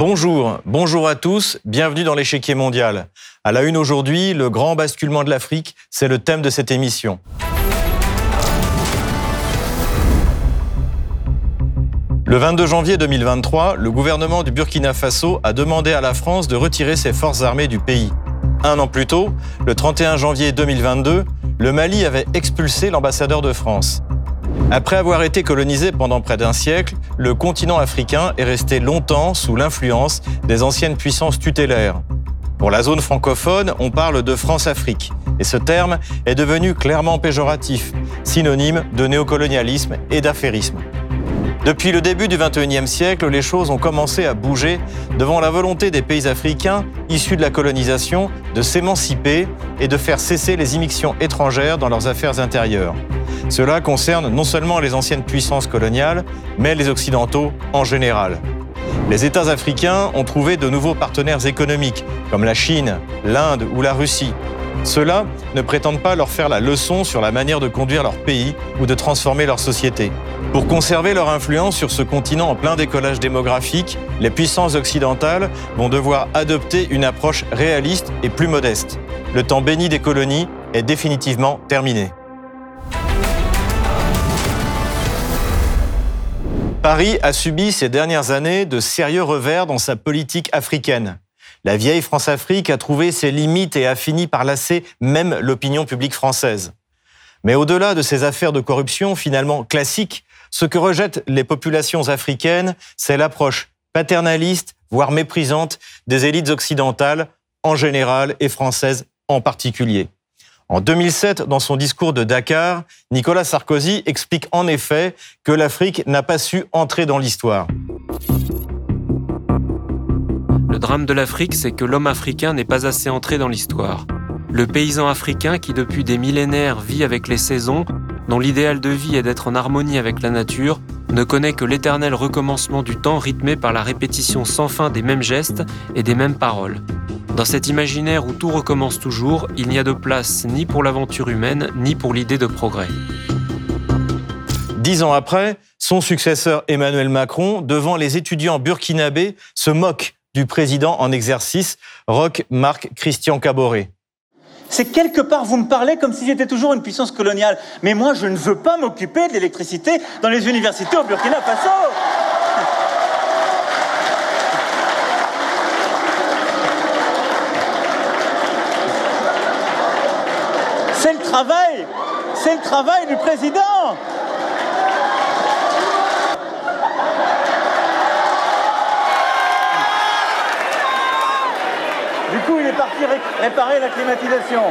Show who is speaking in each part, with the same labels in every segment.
Speaker 1: Bonjour, bonjour à tous, bienvenue dans l'échiquier mondial. À la une aujourd'hui, le grand basculement de l'Afrique, c'est le thème de cette émission. Le 22 janvier 2023, le gouvernement du Burkina Faso a demandé à la France de retirer ses forces armées du pays. Un an plus tôt, le 31 janvier 2022, le Mali avait expulsé l'ambassadeur de France. Après avoir été colonisé pendant près d'un siècle, le continent africain est resté longtemps sous l'influence des anciennes puissances tutélaires. Pour la zone francophone, on parle de France-Afrique, et ce terme est devenu clairement péjoratif, synonyme de néocolonialisme et d'affairisme. Depuis le début du XXIe siècle, les choses ont commencé à bouger devant la volonté des pays africains issus de la colonisation de s'émanciper et de faire cesser les immixtions étrangères dans leurs affaires intérieures. Cela concerne non seulement les anciennes puissances coloniales, mais les Occidentaux en général. Les États africains ont trouvé de nouveaux partenaires économiques, comme la Chine, l'Inde ou la Russie. Ceux-là ne prétendent pas leur faire la leçon sur la manière de conduire leur pays ou de transformer leur société. Pour conserver leur influence sur ce continent en plein décollage démographique, les puissances occidentales vont devoir adopter une approche réaliste et plus modeste. Le temps béni des colonies est définitivement terminé. Paris a subi ces dernières années de sérieux revers dans sa politique africaine. La vieille France-Afrique a trouvé ses limites et a fini par lasser même l'opinion publique française. Mais au-delà de ces affaires de corruption finalement classiques, ce que rejettent les populations africaines, c'est l'approche paternaliste, voire méprisante, des élites occidentales en général et françaises en particulier. En 2007, dans son discours de Dakar, Nicolas Sarkozy explique en effet que l'Afrique n'a pas su entrer dans l'histoire.
Speaker 2: Le drame de l'Afrique, c'est que l'homme africain n'est pas assez entré dans l'histoire. Le paysan africain qui depuis des millénaires vit avec les saisons dont l'idéal de vie est d'être en harmonie avec la nature, ne connaît que l'éternel recommencement du temps rythmé par la répétition sans fin des mêmes gestes et des mêmes paroles. Dans cet imaginaire où tout recommence toujours, il n'y a de place ni pour l'aventure humaine, ni pour l'idée de progrès.
Speaker 1: Dix ans après, son successeur Emmanuel Macron, devant les étudiants burkinabés, se moque du président en exercice, Roch Marc Christian Caboret
Speaker 3: c'est quelque part, vous me parlez comme si j'étais toujours une puissance coloniale. Mais moi, je ne veux pas m'occuper de l'électricité dans les universités au Burkina Faso. C'est le travail, c'est le travail du président. Réparer la climatisation.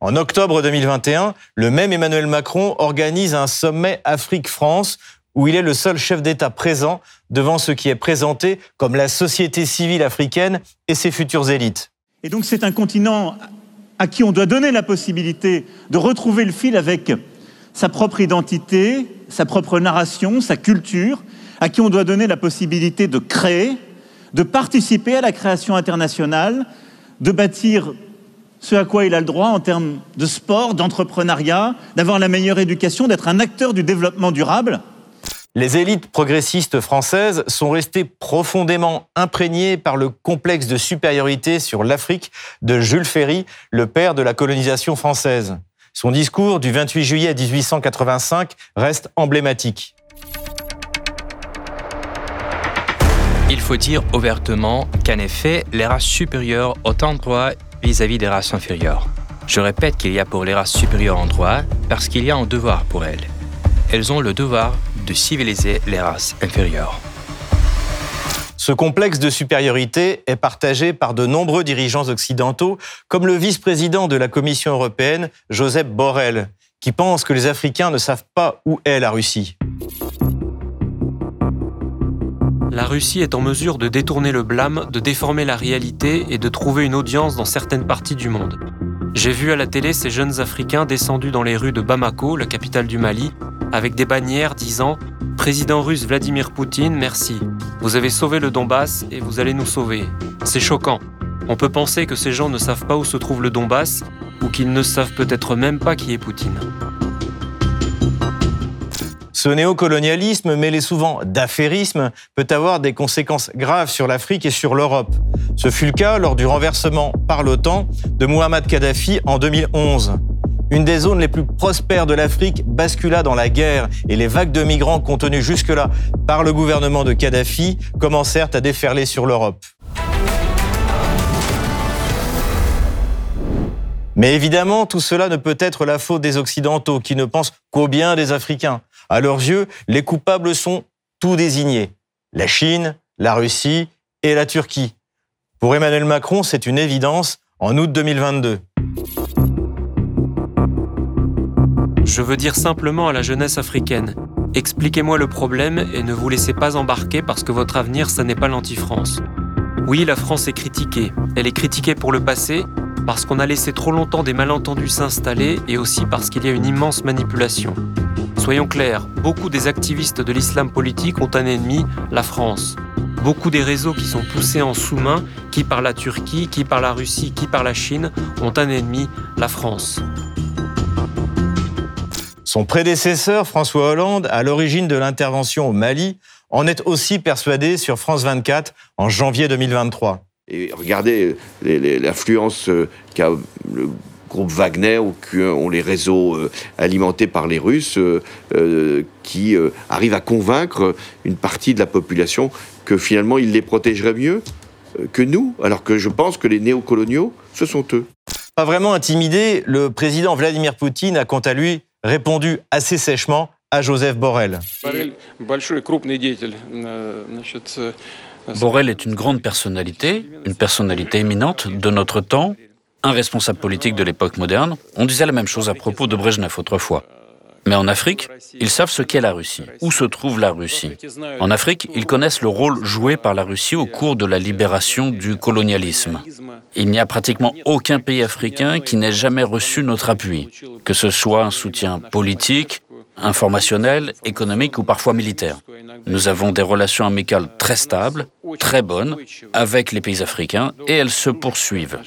Speaker 1: En octobre 2021, le même Emmanuel Macron organise un sommet Afrique-France où il est le seul chef d'État présent devant ce qui est présenté comme la société civile africaine et ses futures élites.
Speaker 3: Et donc c'est un continent à qui on doit donner la possibilité de retrouver le fil avec sa propre identité, sa propre narration, sa culture, à qui on doit donner la possibilité de créer, de participer à la création internationale, de bâtir ce à quoi il a le droit en termes de sport, d'entrepreneuriat, d'avoir la meilleure éducation, d'être un acteur du développement durable.
Speaker 1: Les élites progressistes françaises sont restées profondément imprégnées par le complexe de supériorité sur l'Afrique de Jules Ferry, le père de la colonisation française. Son discours du 28 juillet 1885 reste emblématique.
Speaker 4: Il faut dire ouvertement qu'en effet, les races supérieures ont un droit vis-à-vis des races inférieures. Je répète qu'il y a pour les races supérieures un droit parce qu'il y a un devoir pour elles. Elles ont le devoir de civiliser les races inférieures.
Speaker 1: Ce complexe de supériorité est partagé par de nombreux dirigeants occidentaux, comme le vice-président de la Commission européenne, Joseph Borrell, qui pense que les Africains ne savent pas où est la Russie
Speaker 2: la Russie est en mesure de détourner le blâme, de déformer la réalité et de trouver une audience dans certaines parties du monde. J'ai vu à la télé ces jeunes Africains descendus dans les rues de Bamako, la capitale du Mali, avec des bannières disant Président russe Vladimir Poutine, merci. Vous avez sauvé le Donbass et vous allez nous sauver. C'est choquant. On peut penser que ces gens ne savent pas où se trouve le Donbass ou qu'ils ne savent peut-être même pas qui est Poutine.
Speaker 1: Ce néocolonialisme, mêlé souvent d'affairisme, peut avoir des conséquences graves sur l'Afrique et sur l'Europe. Ce fut le cas lors du renversement par l'OTAN de Muhammad Kadhafi en 2011. Une des zones les plus prospères de l'Afrique bascula dans la guerre et les vagues de migrants contenues jusque-là par le gouvernement de Kadhafi commencèrent à déferler sur l'Europe. Mais évidemment, tout cela ne peut être la faute des Occidentaux qui ne pensent qu'au bien des Africains. À leurs yeux, les coupables sont tout désignés. La Chine, la Russie et la Turquie. Pour Emmanuel Macron, c'est une évidence en août 2022.
Speaker 2: Je veux dire simplement à la jeunesse africaine, expliquez-moi le problème et ne vous laissez pas embarquer parce que votre avenir, ça n'est pas l'anti-France. Oui, la France est critiquée. Elle est critiquée pour le passé, parce qu'on a laissé trop longtemps des malentendus s'installer et aussi parce qu'il y a une immense manipulation. Soyons clairs, beaucoup des activistes de l'islam politique ont un ennemi, la France. Beaucoup des réseaux qui sont poussés en sous-main, qui par la Turquie, qui par la Russie, qui par la Chine, ont un ennemi, la France.
Speaker 1: Son prédécesseur, François Hollande, à l'origine de l'intervention au Mali, en est aussi persuadé sur France 24 en janvier 2023.
Speaker 5: Et regardez l'influence euh, qu'a le groupe Wagner ou ont les réseaux euh, alimentés par les Russes euh, qui arrivent à convaincre une partie de la population que finalement ils les protégeraient mieux que nous, alors que je pense que les néocoloniaux, ce sont eux.
Speaker 1: Pas vraiment intimidé, le président Vladimir Poutine a quant à lui répondu assez sèchement à Joseph Borrell.
Speaker 6: Borrell est une grande personnalité, une personnalité éminente de notre temps, un responsable politique de l'époque moderne. On disait la même chose à propos de Brezhnev autrefois. Mais en Afrique, ils savent ce qu'est la Russie, où se trouve la Russie. En Afrique, ils connaissent le rôle joué par la Russie au cours de la libération du colonialisme. Il n'y a pratiquement aucun pays africain qui n'ait jamais reçu notre appui, que ce soit un soutien politique, informationnel, économique ou parfois militaire. Nous avons des relations amicales très stables, très bonnes, avec les pays africains et elles se poursuivent.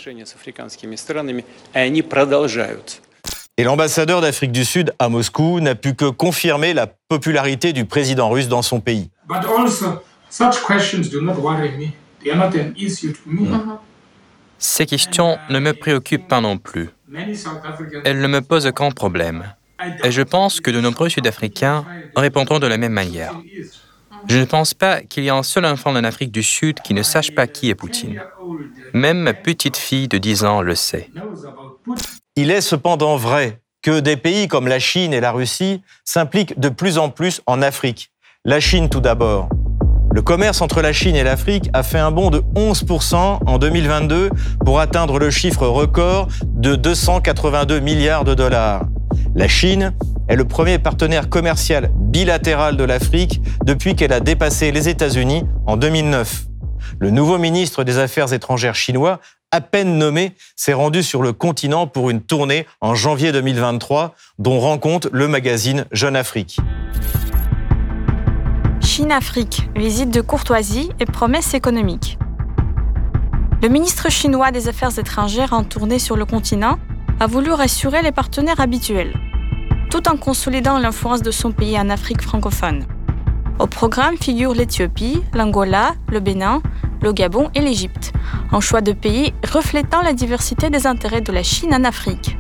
Speaker 1: Et l'ambassadeur d'Afrique du Sud à Moscou n'a pu que confirmer la popularité du président russe dans son pays.
Speaker 4: Ces questions ne me préoccupent pas non plus. Elles ne me posent aucun problème. Et je pense que de nombreux Sud-Africains répondront de la même manière. Je ne pense pas qu'il y ait un seul enfant en Afrique du Sud qui ne sache pas qui est Poutine. Même ma petite fille de 10 ans le sait.
Speaker 1: Il est cependant vrai que des pays comme la Chine et la Russie s'impliquent de plus en plus en Afrique. La Chine tout d'abord. Le commerce entre la Chine et l'Afrique a fait un bond de 11% en 2022 pour atteindre le chiffre record de 282 milliards de dollars. La Chine est le premier partenaire commercial bilatéral de l'Afrique depuis qu'elle a dépassé les États-Unis en 2009. Le nouveau ministre des Affaires étrangères chinois, à peine nommé, s'est rendu sur le continent pour une tournée en janvier 2023 dont rend compte le magazine Jeune Afrique.
Speaker 7: Chine-Afrique, visite de courtoisie et promesses économiques. Le ministre chinois des Affaires étrangères en tournée sur le continent a voulu rassurer les partenaires habituels, tout en consolidant l'influence de son pays en Afrique francophone. Au programme figurent l'Éthiopie, l'Angola, le Bénin, le Gabon et l'Égypte, un choix de pays reflétant la diversité des intérêts de la Chine en Afrique.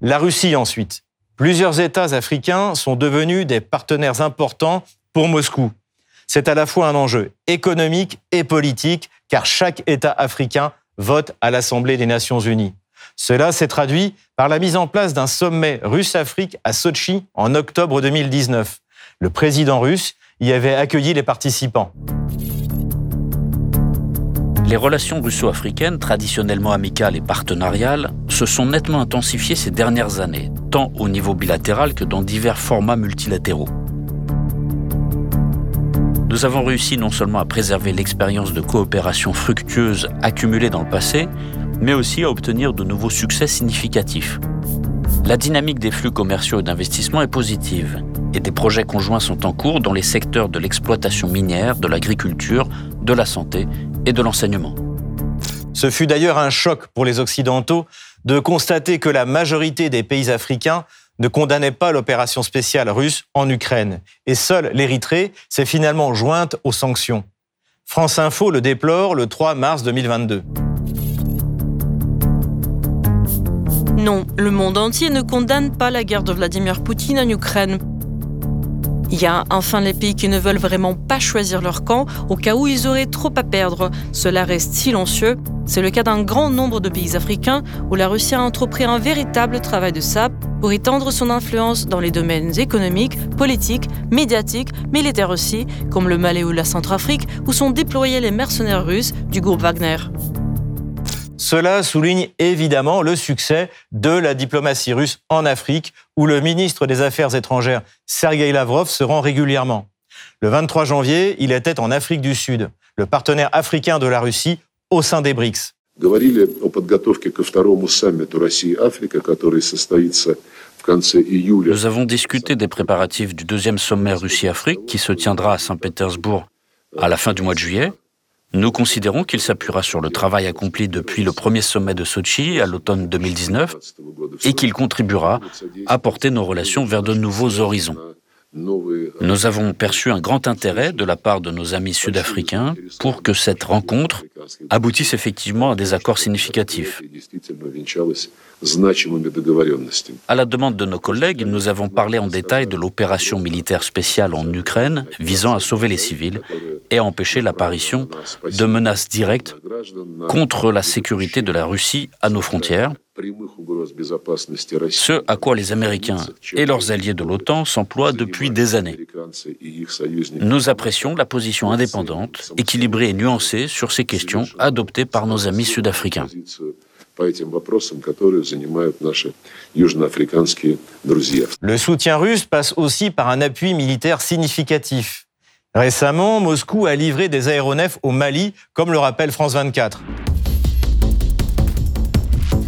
Speaker 1: La Russie ensuite. Plusieurs États africains sont devenus des partenaires importants pour Moscou. C'est à la fois un enjeu économique et politique, car chaque État africain vote à l'Assemblée des Nations Unies. Cela s'est traduit par la mise en place d'un sommet russe-Afrique à Sochi en octobre 2019. Le président russe y avait accueilli les participants.
Speaker 6: Les relations russo-africaines, traditionnellement amicales et partenariales, se sont nettement intensifiées ces dernières années, tant au niveau bilatéral que dans divers formats multilatéraux. Nous avons réussi non seulement à préserver l'expérience de coopération fructueuse accumulée dans le passé, mais aussi à obtenir de nouveaux succès significatifs. La dynamique des flux commerciaux et d'investissement est positive, et des projets conjoints sont en cours dans les secteurs de l'exploitation minière, de l'agriculture, de la santé et de l'enseignement.
Speaker 1: Ce fut d'ailleurs un choc pour les Occidentaux de constater que la majorité des pays africains ne condamnait pas l'opération spéciale russe en Ukraine. Et seule l'Érythrée s'est finalement jointe aux sanctions. France Info le déplore le 3 mars 2022.
Speaker 8: Non, le monde entier ne condamne pas la guerre de Vladimir Poutine en Ukraine. Il y a enfin les pays qui ne veulent vraiment pas choisir leur camp au cas où ils auraient trop à perdre. Cela reste silencieux. C'est le cas d'un grand nombre de pays africains où la Russie a entrepris un véritable travail de sape pour étendre son influence dans les domaines économiques, politiques, médiatiques, militaires aussi, comme le Mali ou la Centrafrique, où sont déployés les mercenaires russes du groupe Wagner.
Speaker 1: Cela souligne évidemment le succès de la diplomatie russe en Afrique, où le ministre des Affaires étrangères Sergei Lavrov se rend régulièrement. Le 23 janvier, il était en Afrique du Sud, le partenaire africain de la Russie au sein des BRICS.
Speaker 6: Nous avons discuté des préparatifs du deuxième sommet Russie-Afrique qui se tiendra à Saint-Pétersbourg à la fin du mois de juillet. Nous considérons qu'il s'appuiera sur le travail accompli depuis le premier sommet de Sochi à l'automne 2019 et qu'il contribuera à porter nos relations vers de nouveaux horizons. Nous avons perçu un grand intérêt de la part de nos amis sud-africains pour que cette rencontre aboutisse effectivement à des accords significatifs. À la demande de nos collègues, nous avons parlé en détail de l'opération militaire spéciale en Ukraine visant à sauver les civils et à empêcher l'apparition de menaces directes contre la sécurité de la Russie à nos frontières, ce à quoi les Américains et leurs alliés de l'OTAN s'emploient depuis des années. Nous apprécions la position indépendante, équilibrée et nuancée sur ces questions adoptée par nos amis sud-africains.
Speaker 1: Le soutien russe passe aussi par un appui militaire significatif. Récemment, Moscou a livré des aéronefs au Mali, comme le rappelle France 24.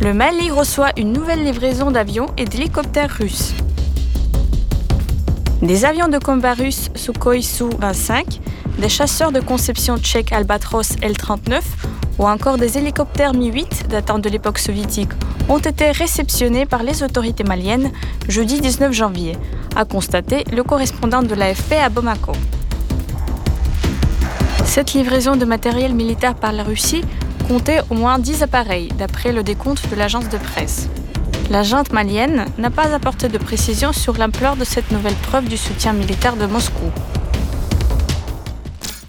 Speaker 7: Le Mali reçoit une nouvelle livraison d'avions et d'hélicoptères russes. Des avions de combat russes Sukhoi Su-25, des chasseurs de conception tchèque Albatros L-39 ou encore des hélicoptères Mi-8 datant de l'époque soviétique ont été réceptionnés par les autorités maliennes jeudi 19 janvier, a constaté le correspondant de l'AFP à Bamako. Cette livraison de matériel militaire par la Russie comptait au moins 10 appareils, d'après le décompte de l'agence de presse. La junte malienne n'a pas apporté de précision sur l'ampleur de cette nouvelle preuve du soutien militaire de Moscou.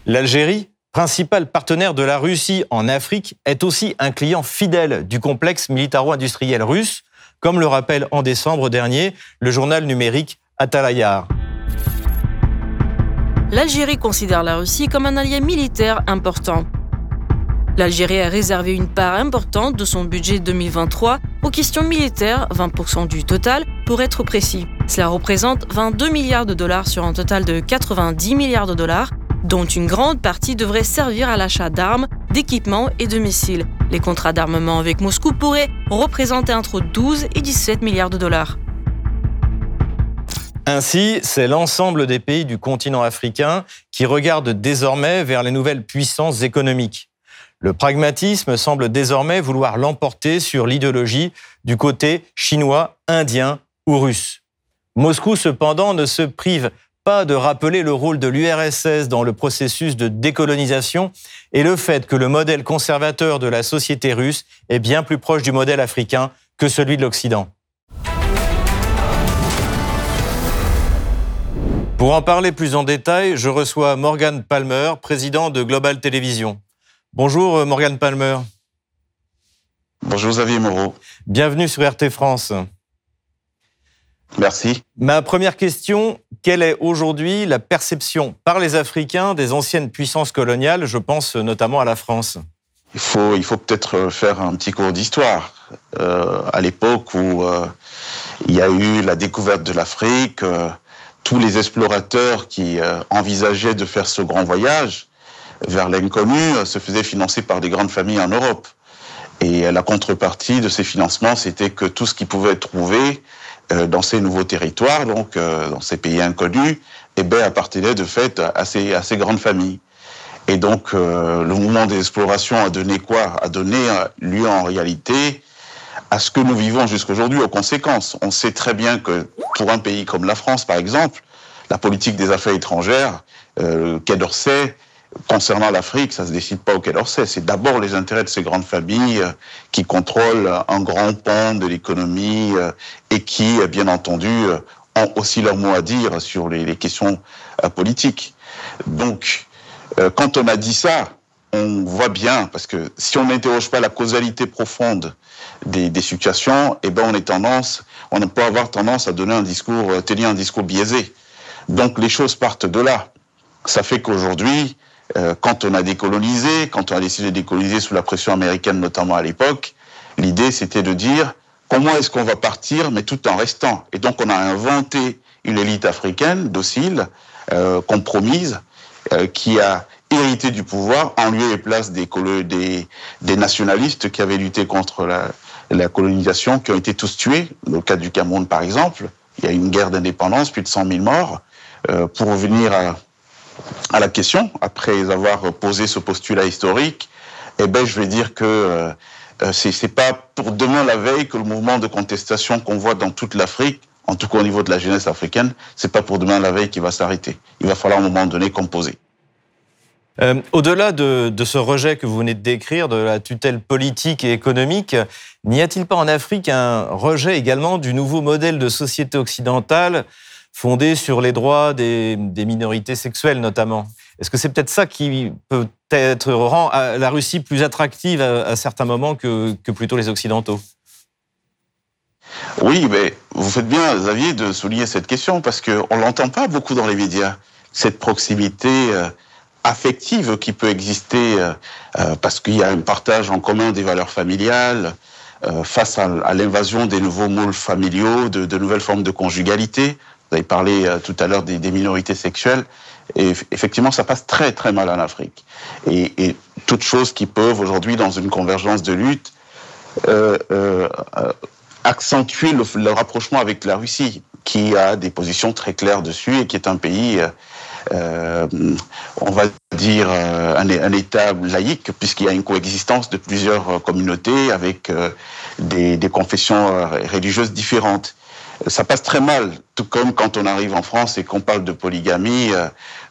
Speaker 1: L'Algérie, principal partenaire de la Russie en Afrique, est aussi un client fidèle du complexe militaro-industriel russe, comme le rappelle en décembre dernier le journal numérique Atalayar.
Speaker 8: L'Algérie considère la Russie comme un allié militaire important. L'Algérie a réservé une part importante de son budget 2023 aux questions militaires, 20% du total pour être précis. Cela représente 22 milliards de dollars sur un total de 90 milliards de dollars, dont une grande partie devrait servir à l'achat d'armes, d'équipements et de missiles. Les contrats d'armement avec Moscou pourraient représenter entre 12 et 17 milliards de dollars.
Speaker 1: Ainsi, c'est l'ensemble des pays du continent africain qui regardent désormais vers les nouvelles puissances économiques. Le pragmatisme semble désormais vouloir l'emporter sur l'idéologie du côté chinois, indien ou russe. Moscou, cependant, ne se prive pas de rappeler le rôle de l'URSS dans le processus de décolonisation et le fait que le modèle conservateur de la société russe est bien plus proche du modèle africain que celui de l'Occident. Pour en parler plus en détail, je reçois Morgan Palmer, président de Global Television. Bonjour euh, Morgan Palmer.
Speaker 9: Bonjour Xavier Moreau.
Speaker 1: Bienvenue sur RT France.
Speaker 9: Merci.
Speaker 1: Ma première question, quelle est aujourd'hui la perception par les Africains des anciennes puissances coloniales? Je pense notamment à la France.
Speaker 9: Il faut, il faut peut-être faire un petit cours d'histoire. Euh, à l'époque où euh, il y a eu la découverte de l'Afrique, tous les explorateurs qui envisageaient de faire ce grand voyage vers l'inconnu euh, se faisait financer par des grandes familles en Europe. Et euh, la contrepartie de ces financements, c'était que tout ce qu'ils pouvaient trouver euh, dans ces nouveaux territoires, donc dans ces pays inconnus, eh bien, appartenait de fait à ces, à ces grandes familles. Et donc, le mouvement des explorations a donné quoi? A donné lieu en réalité à ce que nous vivons jusqu'aujourd'hui aux conséquences. On sait très bien que pour un pays comme la France, par exemple, la politique des affaires étrangères, euh, Quai d'Orsay, concernant l'Afrique, ça se décide pas au Quai d'Orsay. C'est d'abord les intérêts de ces grandes familles euh, qui contrôlent un grand pan de l'économie euh, et qui, euh, bien entendu, ont aussi leur mot à dire sur les, questions politiques. Donc, quand on a dit ça, on voit bien, parce que si on n'interroge pas la causalité profonde des, des, situations, eh ben on est tendance, on peut avoir tendance à donner un discours, tenir un discours biaisé. Donc les choses partent de là. Ça fait qu'aujourd'hui, euh, quand on a décolonisé, quand on a décidé de décoloniser sous la pression américaine notamment à l'époque, l'idée c'était de dire comment est-ce qu'on va partir mais tout en restant? Et donc on a inventé une élite africaine docile, euh, compromise, euh, qui a hérité du pouvoir en lieu et place des, nationalistes qui avaient lutté contre la, colonisation, qui ont été tous tués. Dans le cas du Cameroun par exemple, il y a une guerre d'indépendance, plus de 100 000 morts. Pour revenir à, à la question, après avoir posé ce postulat historique, eh ben, je vais dire que euh, euh c'est pas pour demain la veille que le mouvement de contestation qu'on voit dans toute l'Afrique, en tout cas au niveau de la jeunesse africaine, c'est pas pour demain la veille qu'il va s'arrêter. Il va falloir à un moment donné composer.
Speaker 1: Euh, Au-delà de, de, ce rejet que vous venez de décrire, de la tutelle politique et économique, n'y a-t-il pas en Afrique un rejet également du nouveau modèle de société occidentale fondée sur les droits des, minorités sexuelles notamment. Est-ce que c'est peut-être ça qui peut-être rend la Russie plus attractive à, certains moments que, plutôt les Occidentaux?
Speaker 9: Oui, mais vous faites bien, Xavier, de souligner cette question parce qu'on ne l'entend pas beaucoup dans les médias, cette proximité euh, affective qui peut exister euh, euh, parce qu'il y a un partage en commun des valeurs familiales, face à, l'invasion des nouveaux moules familiaux, de, nouvelles formes de conjugalité. Vous avez parlé euh, tout à l'heure des, minorités sexuelles. Et effectivement, ça passe très très mal en Afrique. Et, toutes choses qui peuvent aujourd'hui, dans une convergence de lutte, euh, euh, accentuer le, rapprochement avec la Russie, qui a des positions très claires dessus et qui est un pays, on va dire, un, État laïque, puisqu'il y a une coexistence de plusieurs communautés avec des confessions religieuses différentes ça passe très mal. Tout comme quand on arrive en France et qu'on parle de polygamie, euh,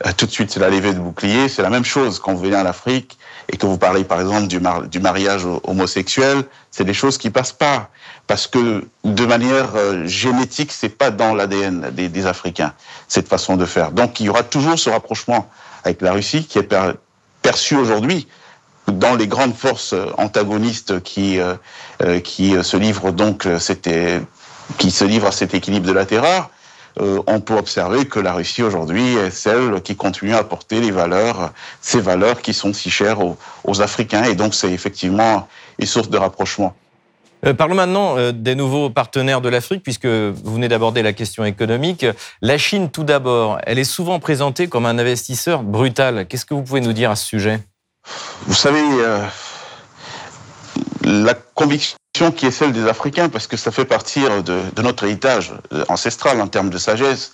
Speaker 9: euh, tout de suite c'est la levée de bouclier. C'est la même chose quand vous venez en Afrique et que vous parlez par exemple du, mar du mariage homosexuel. C'est des choses qui passent pas parce que de manière euh, génétique, c'est pas dans l'ADN des, Africains cette façon de faire. Donc il y aura toujours ce rapprochement avec la Russie qui est per perçu aujourd'hui dans les grandes forces antagonistes qui euh, qui se livrent donc c'était qui se livre à cet équilibre de la terreur, euh, on peut observer que la Russie aujourd'hui est celle qui continue à porter les valeurs, ces valeurs qui sont si chères aux, aux Africains, et donc c'est effectivement une source de rapprochement.
Speaker 1: Euh, parlons maintenant euh, des nouveaux partenaires de l'Afrique, puisque vous venez d'aborder la question économique. La Chine, tout d'abord, elle est souvent présentée comme un investisseur brutal. Qu'est-ce que vous pouvez nous dire à ce sujet?
Speaker 9: Vous savez, euh, la conviction qui est celle des Africains, parce que ça fait partir de, de notre héritage ancestral en termes de sagesse,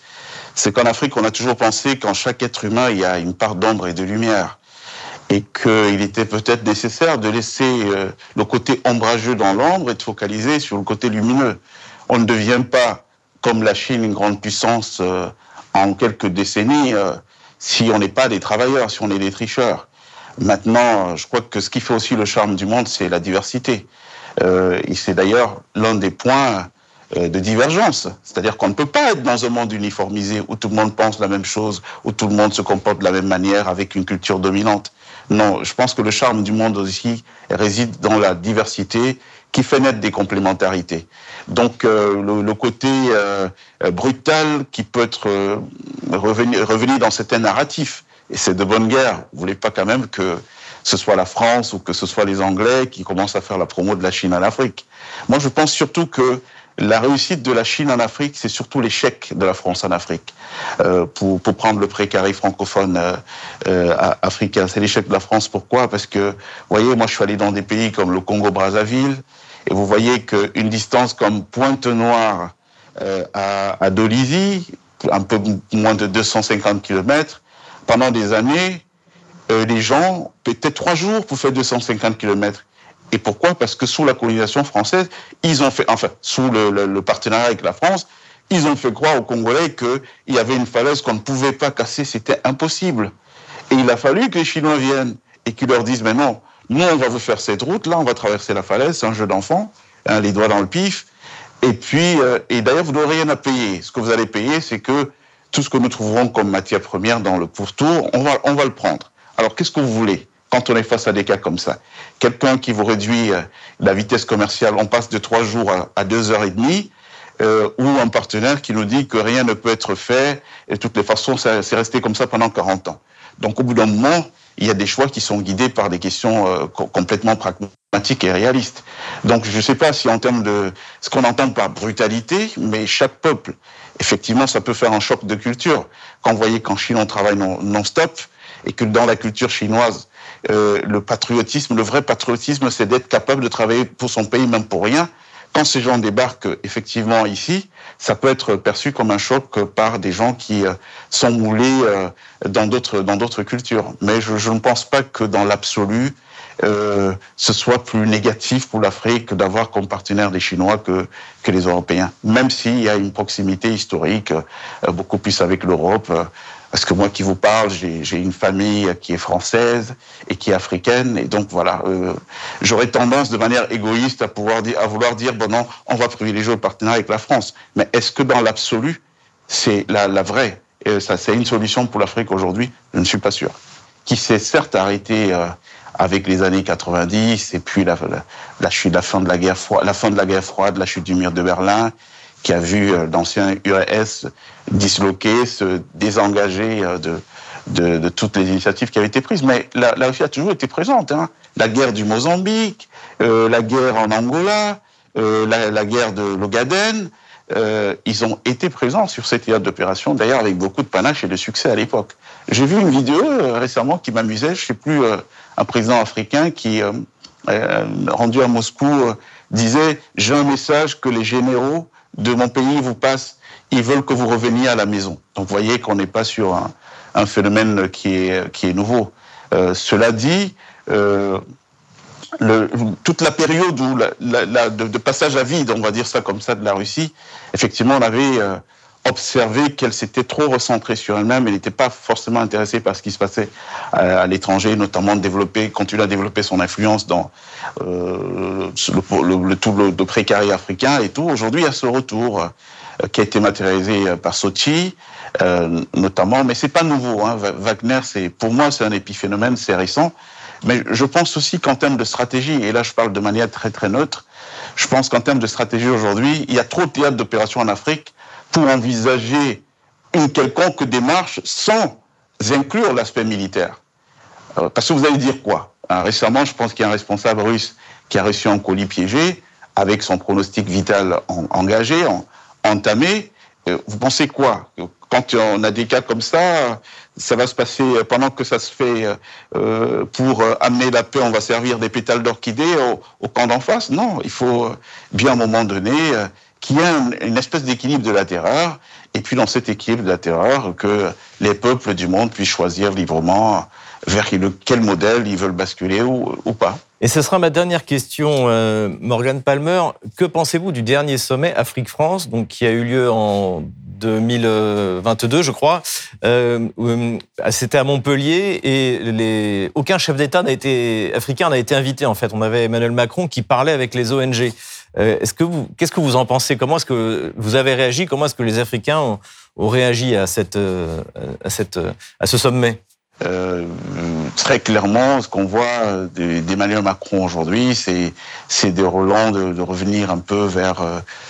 Speaker 9: c'est qu'en Afrique, on a toujours pensé qu'en chaque être humain, il y a une part d'ombre et de lumière. Et qu'il était peut-être nécessaire de laisser euh, le côté ombrageux dans l'ombre et de focaliser sur le côté lumineux. On ne devient pas, comme la Chine, une grande puissance euh, en quelques décennies, euh, si on n'est pas des travailleurs, si on est des tricheurs. Maintenant, je crois que ce qui fait aussi le charme du monde, c'est la diversité. Euh, et c'est d'ailleurs l'un des points euh, de divergence. C'est-à-dire qu'on ne peut pas être dans un monde uniformisé où tout le monde pense la même chose, où tout le monde se comporte de la même manière avec une culture dominante. Non, je pense que le charme du monde aussi réside dans la diversité qui fait naître des complémentarités. Donc euh, le, le, côté euh, brutal qui peut être euh, revenu, revenu dans certains narratifs, et c'est de bonne guerre. Vous voulez pas quand même que ce soit la France ou que ce soit les Anglais qui commencent à faire la promo de la Chine en Afrique. Moi, je pense surtout que la réussite de la Chine en Afrique, c'est surtout l'échec de la France en Afrique. Euh, pour, pour, prendre le précaré francophone euh, euh, africain, c'est l'échec de la France. Pourquoi? Parce que, vous voyez, moi, je suis allé dans des pays comme le Congo-Brazzaville, et vous voyez qu'une distance comme Pointe-Noire à, à Dolisie, un peu moins de 250 kilomètres, pendant des années, euh, les gens, peut-être trois jours pour faire 250 km. Et pourquoi? Parce que sous la colonisation française, ils ont fait, enfin, sous le, partenariat avec la France, ils ont fait croire aux Congolais qu'il y avait une falaise qu'on ne pouvait pas casser, c'était impossible. Et il a fallu que les Chinois viennent et qu'ils leur disent, mais non, nous, on va vous faire cette route, là, on va traverser la falaise, c'est un jeu d'enfant, hein, les doigts dans le pif. Et puis, euh, et d'ailleurs, vous n'aurez rien à payer. Ce que vous allez payer, c'est que tout ce que nous trouverons comme matière première dans le pourtour, on va, on va le prendre. Alors, qu'est-ce que vous voulez quand on est face à des cas comme ça? Quelqu'un qui vous réduit euh, la vitesse commerciale, on passe de trois jours à, deux heures et demie, euh, ou un partenaire qui nous dit que rien ne peut être fait, et de toutes les façons, c'est resté comme ça pendant 40 ans. Donc, au bout d'un moment, il y a des choix qui sont guidés par des questions euh, complètement pragmatiques et réalistes. Donc je ne sais pas si en termes de ce qu'on entend par brutalité, mais chaque peuple, effectivement, ça peut faire un choc de culture. Quand vous voyez qu'en Chine on travaille non-stop et que dans la culture chinoise, euh, le patriotisme, le vrai patriotisme, c'est d'être capable de travailler pour son pays, même pour rien. Quand ces gens débarquent effectivement ici, ça peut être perçu comme un choc par des gens qui euh, sont moulés euh, dans d'autres dans d'autres cultures. Mais je, je, ne pense pas que dans l'absolu, euh, ce soit plus négatif pour l'Afrique d'avoir comme partenaire des Chinois que, que les Européens, même s'il y a une proximité historique beaucoup plus avec l'Europe. Parce que moi qui vous parle, j'ai une famille qui est française et qui est africaine, et donc voilà, euh, j'aurais tendance de manière égoïste à vouloir dire bon non, on va privilégier le partenariat avec la France. Mais est-ce que dans l'absolu, c'est la, vraie, et ça c'est une solution pour l'Afrique aujourd'hui? Je ne suis pas sûr. Qui s'est certes arrêté euh, avec les années 90 et puis la, la, chute, de la la fin de la guerre froide, la chute du mur de Berlin, qui a vu euh, l'ancien URS disloquer, se désengager euh, de, de, de, toutes les initiatives qui avaient été prises. Mais la, la Russie a toujours été présente. Hein. La guerre du Mozambique, euh, la guerre en Angola, euh, la, la, guerre de l'Ogaden, euh, ils ont été présents sur ces théâtres d'opération, d'ailleurs avec beaucoup de panache et de succès à l'époque. J'ai vu une vidéo euh, récemment qui m'amusait, je sais plus, un président africain qui, rendu à Moscou, disait « J'ai un message que les généraux de mon pays vous passent ils veulent que vous reveniez à la maison. Donc voyez qu'on n'est pas sur un, un, phénomène qui est, qui est nouveau. Euh, cela dit, euh, le, toute la période où la, la, la, de, de, passage à vide, on va dire ça comme ça, de la Russie, effectivement, on avait euh, observé qu'elle s'était trop recentrée sur elle-même, elle n'était pas forcément intéressée par ce qui se passait à, à l'étranger, notamment développer, continuer à développer son influence dans euh, le, le, le, tout le, le précaré africain et tout. Aujourd'hui, il y a ce retour. Euh, qui a été matérialisé euh, par Sochi, euh, notamment, mais c'est pas nouveau. Hein. Wagner, c'est pour moi, c'est un épiphénomène, c'est récent. Mais je pense aussi qu'en termes de stratégie, et là je parle de manière très très neutre, je pense qu'en termes de stratégie aujourd'hui, il y a trop de théâtres d'opération en Afrique pour envisager une quelconque démarche sans inclure l'aspect militaire. Parce que vous allez dire quoi? Hein, Récemment, je pense qu'il y a un responsable russe qui a reçu un colis piégé avec son pronostic vital engagé, en, entamé. Euh, vous pensez quoi? Quand on a des cas comme ça, ça va se passer pendant que ça se fait euh, pour amener la paix, on va servir des pétales d'orchidée au, au, camp d'en face? Non, il faut bien à un moment donné y ait une espèce d'équilibre de la terreur, et puis dans cet équilibre de la terreur, que les peuples du monde puissent choisir librement vers quel modèle ils veulent basculer ou, pas.
Speaker 1: Et ce sera ma dernière question, euh, Morgan Palmer. Que pensez-vous du dernier sommet Afrique-France, donc qui a eu lieu en 2022, je crois. Euh, euh, C'était à Montpellier et aucun chef d'État n'a été africain n'a été invité. En fait, on avait Emmanuel Macron qui parlait avec les ONG. Euh, qu'est-ce que vous en pensez? Comment est-ce que vous avez réagi? Comment est-ce que les Africains ont, réagi euh, à ce sommet?
Speaker 9: Euh, très clairement, ce qu'on voit d'Emmanuel Macron aujourd'hui, c'est c'est de Roland de, revenir un peu vers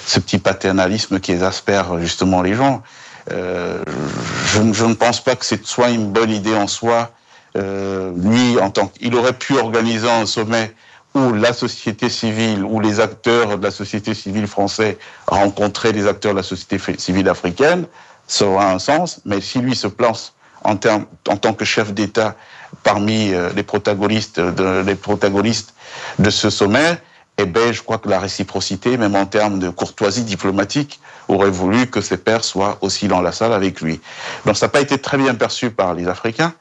Speaker 9: ce petit paternalisme qui exaspère justement les gens. Je, je, ne pense pas que c'est soit une bonne idée en soi. Euh, lui, en tant qu'il aurait pu organiser un sommet où la société civile, où les acteurs de la société civile française rencontraient les acteurs de la société civile africaine, ça aura un sens. Mais si lui se place en, termes, en tant que chef d'État parmi euh, les protagonistes de, les protagonistes de ce sommet, eh ben, je crois que la réciprocité, même en termes de courtoisie diplomatique, aurait voulu que ses pairs soient aussi dans la salle avec lui. Donc ça n'a pas été très bien perçu par les Africains.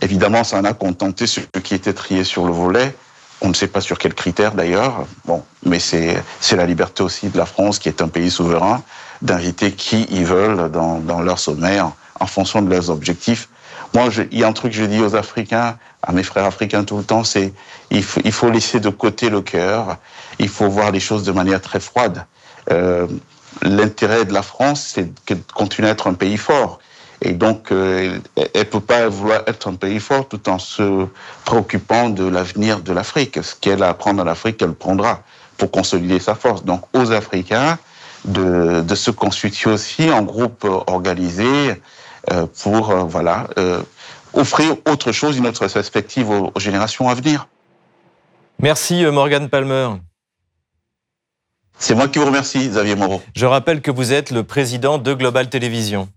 Speaker 9: Évidemment, ça en a contenté ceux qui étaient triés sur le volet, On ne sait pas sur quels critères d'ailleurs. Bon, mais c'est la liberté aussi de la France, qui est un pays souverain, d'inviter qui ils veulent dans, dans leur sommet en, fonction de leurs objectifs. Moi, il y a un truc que je dis aux Africains, à mes frères africains tout le temps, c'est il faut, il faut laisser de côté le cœur. Il faut voir les choses de manière très froide. Euh, L'intérêt de la France, c'est de continuer à être un pays fort. Et donc, euh, elle ne peut pas vouloir être un pays fort tout en se préoccupant de l'avenir de l'Afrique. Ce qu'elle a à prendre en Afrique, elle prendra pour consolider sa force. Donc, aux Africains de, de se constituer aussi en groupe organisé euh, pour, euh, voilà, offrir autre chose, une autre perspective aux, aux générations à venir.
Speaker 1: Merci Morgan Palmer.
Speaker 9: C'est moi qui vous remercie, Xavier Moreau.
Speaker 1: Je rappelle que vous êtes le président de Global Télévision.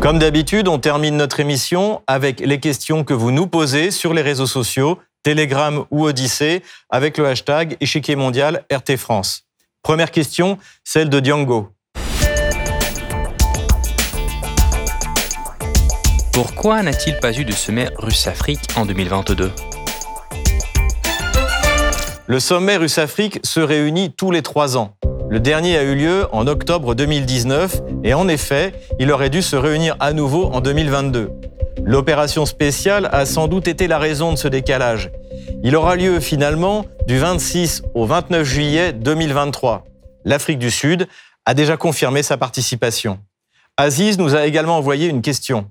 Speaker 1: Comme d'habitude, on termine notre émission avec les questions que vous nous posez sur les réseaux sociaux, Telegram ou Odyssée, avec le hashtag échiquier mondial RT France. Première question, celle de Django.
Speaker 4: Pourquoi n'a-t-il pas eu de sommet russe-Afrique en 2022
Speaker 1: Le sommet russe-Afrique se réunit tous les trois ans. Le dernier a eu lieu en octobre 2019 et en effet, il aurait dû se réunir à nouveau en 2022. L'opération spéciale a sans doute été la raison de ce décalage. Il aura lieu finalement du 26 au 29 juillet 2023. L'Afrique du Sud a déjà confirmé sa participation. Aziz nous a également envoyé une question.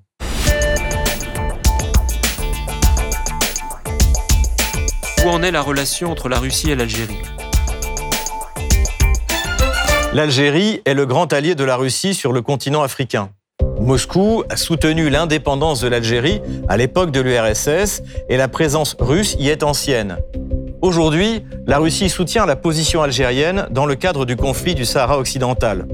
Speaker 2: Où en est la relation entre la Russie et l'Algérie?
Speaker 1: L'Algérie est le grand allié de la Russie sur le continent africain. Moscou a soutenu l'indépendance de l'Algérie à l'époque de l'URSS et la présence russe y est ancienne. Aujourd'hui, la Russie soutient la position algérienne dans le cadre du conflit du Sahara occidental.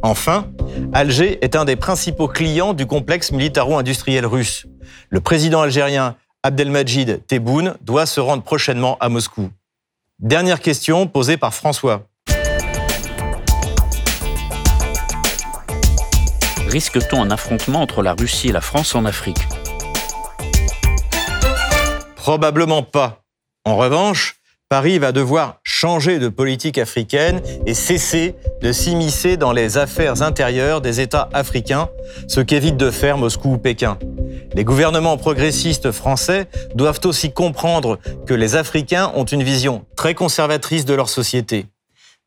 Speaker 1: Enfin, Alger est un des principaux clients du complexe militaro-industriel russe. Le président algérien Abdelmajid Tebboune doit se rendre prochainement à Moscou. Dernière question posée par François.
Speaker 6: Risque-t-on un affrontement entre la Russie et la France en Afrique?
Speaker 1: Probablement pas. En revanche, Paris va devoir changer de politique africaine et cesser de s'immiscer dans les affaires intérieures des États africains, ce qu'évite de faire Moscou ou Pékin. Les gouvernements progressistes français doivent aussi comprendre que les Africains ont une vision très conservatrice de leur société.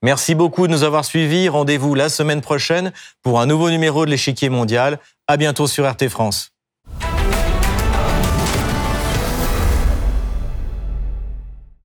Speaker 1: Merci beaucoup de nous avoir suivis. Rendez-vous la semaine prochaine pour un nouveau numéro de l'échiquier mondial. À bientôt sur RT France.